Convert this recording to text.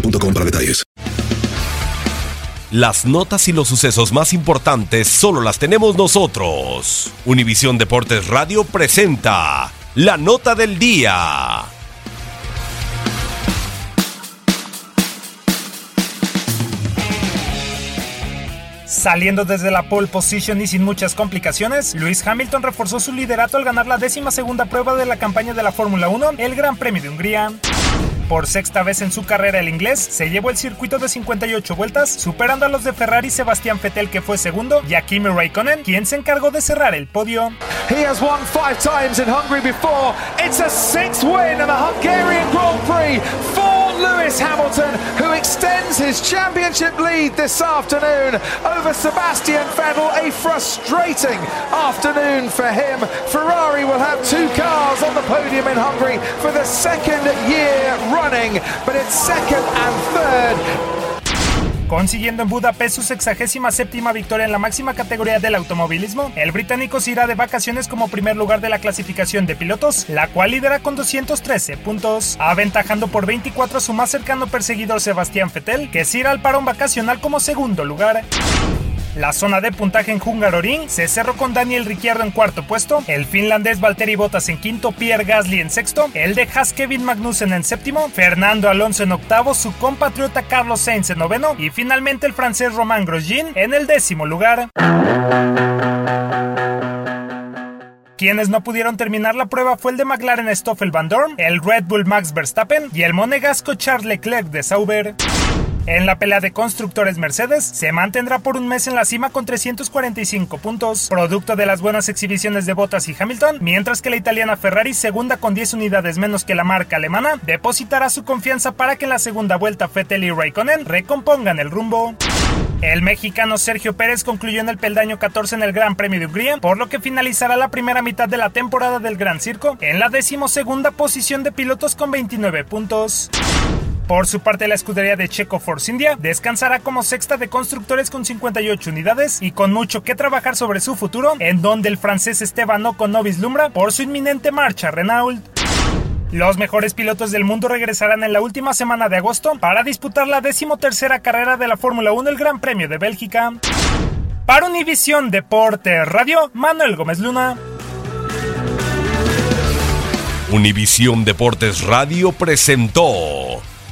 boostmobile.com para detalles. Las notas y los sucesos más importantes solo las tenemos nosotros. Univisión Deportes Radio presenta la nota del día. Saliendo desde la pole position y sin muchas complicaciones, Lewis Hamilton reforzó su liderato al ganar la décima segunda prueba de la campaña de la Fórmula 1, el Gran Premio de Hungría. Por sexta vez en su carrera el inglés se llevó el circuito de 58 vueltas, superando a los de Ferrari Sebastián Vettel que fue segundo y a Kimi Raikkonen, quien se encargó de cerrar el podio. He has won five times in Hungary before. It's a sixth win in the Hungarian Grand Prix Lewis Hamilton, who extends his championship lead this afternoon over Sebastian Vettel. A frustrating afternoon for him. Ferrari will have two cars on the podium in Hungary for the second year running, but it's second and third Consiguiendo en Budapest su sexagésima séptima victoria en la máxima categoría del automovilismo, el británico se irá de vacaciones como primer lugar de la clasificación de pilotos, la cual lidera con 213 puntos, aventajando por 24 a su más cercano perseguidor Sebastián Vettel, que se irá al parón vacacional como segundo lugar. La zona de puntaje en Hungaroring se cerró con Daniel Ricciardo en cuarto puesto, el finlandés Valtteri Bottas en quinto, Pierre Gasly en sexto, el de Haas Kevin Magnussen en séptimo, Fernando Alonso en octavo, su compatriota Carlos Sainz en noveno y finalmente el francés Romain Grosjean en el décimo lugar. Quienes no pudieron terminar la prueba fue el de McLaren Stoffel Van Dorn, el Red Bull Max Verstappen y el monegasco Charles Leclerc de Sauber. En la pelea de constructores Mercedes, se mantendrá por un mes en la cima con 345 puntos, producto de las buenas exhibiciones de Bottas y Hamilton, mientras que la italiana Ferrari, segunda con 10 unidades menos que la marca alemana, depositará su confianza para que en la segunda vuelta Vettel y Raikkonen recompongan el rumbo. El mexicano Sergio Pérez concluyó en el peldaño 14 en el Gran Premio de Hungría, por lo que finalizará la primera mitad de la temporada del Gran Circo en la decimosegunda posición de pilotos con 29 puntos. Por su parte, la escudería de Checo Force India descansará como sexta de constructores con 58 unidades y con mucho que trabajar sobre su futuro, en donde el francés Esteban Ocon no vislumbra por su inminente marcha a Renault. Los mejores pilotos del mundo regresarán en la última semana de agosto para disputar la decimotercera carrera de la Fórmula 1 el Gran Premio de Bélgica. Para Univisión Deporte Radio, Manuel Gómez Luna. Univisión Deportes Radio presentó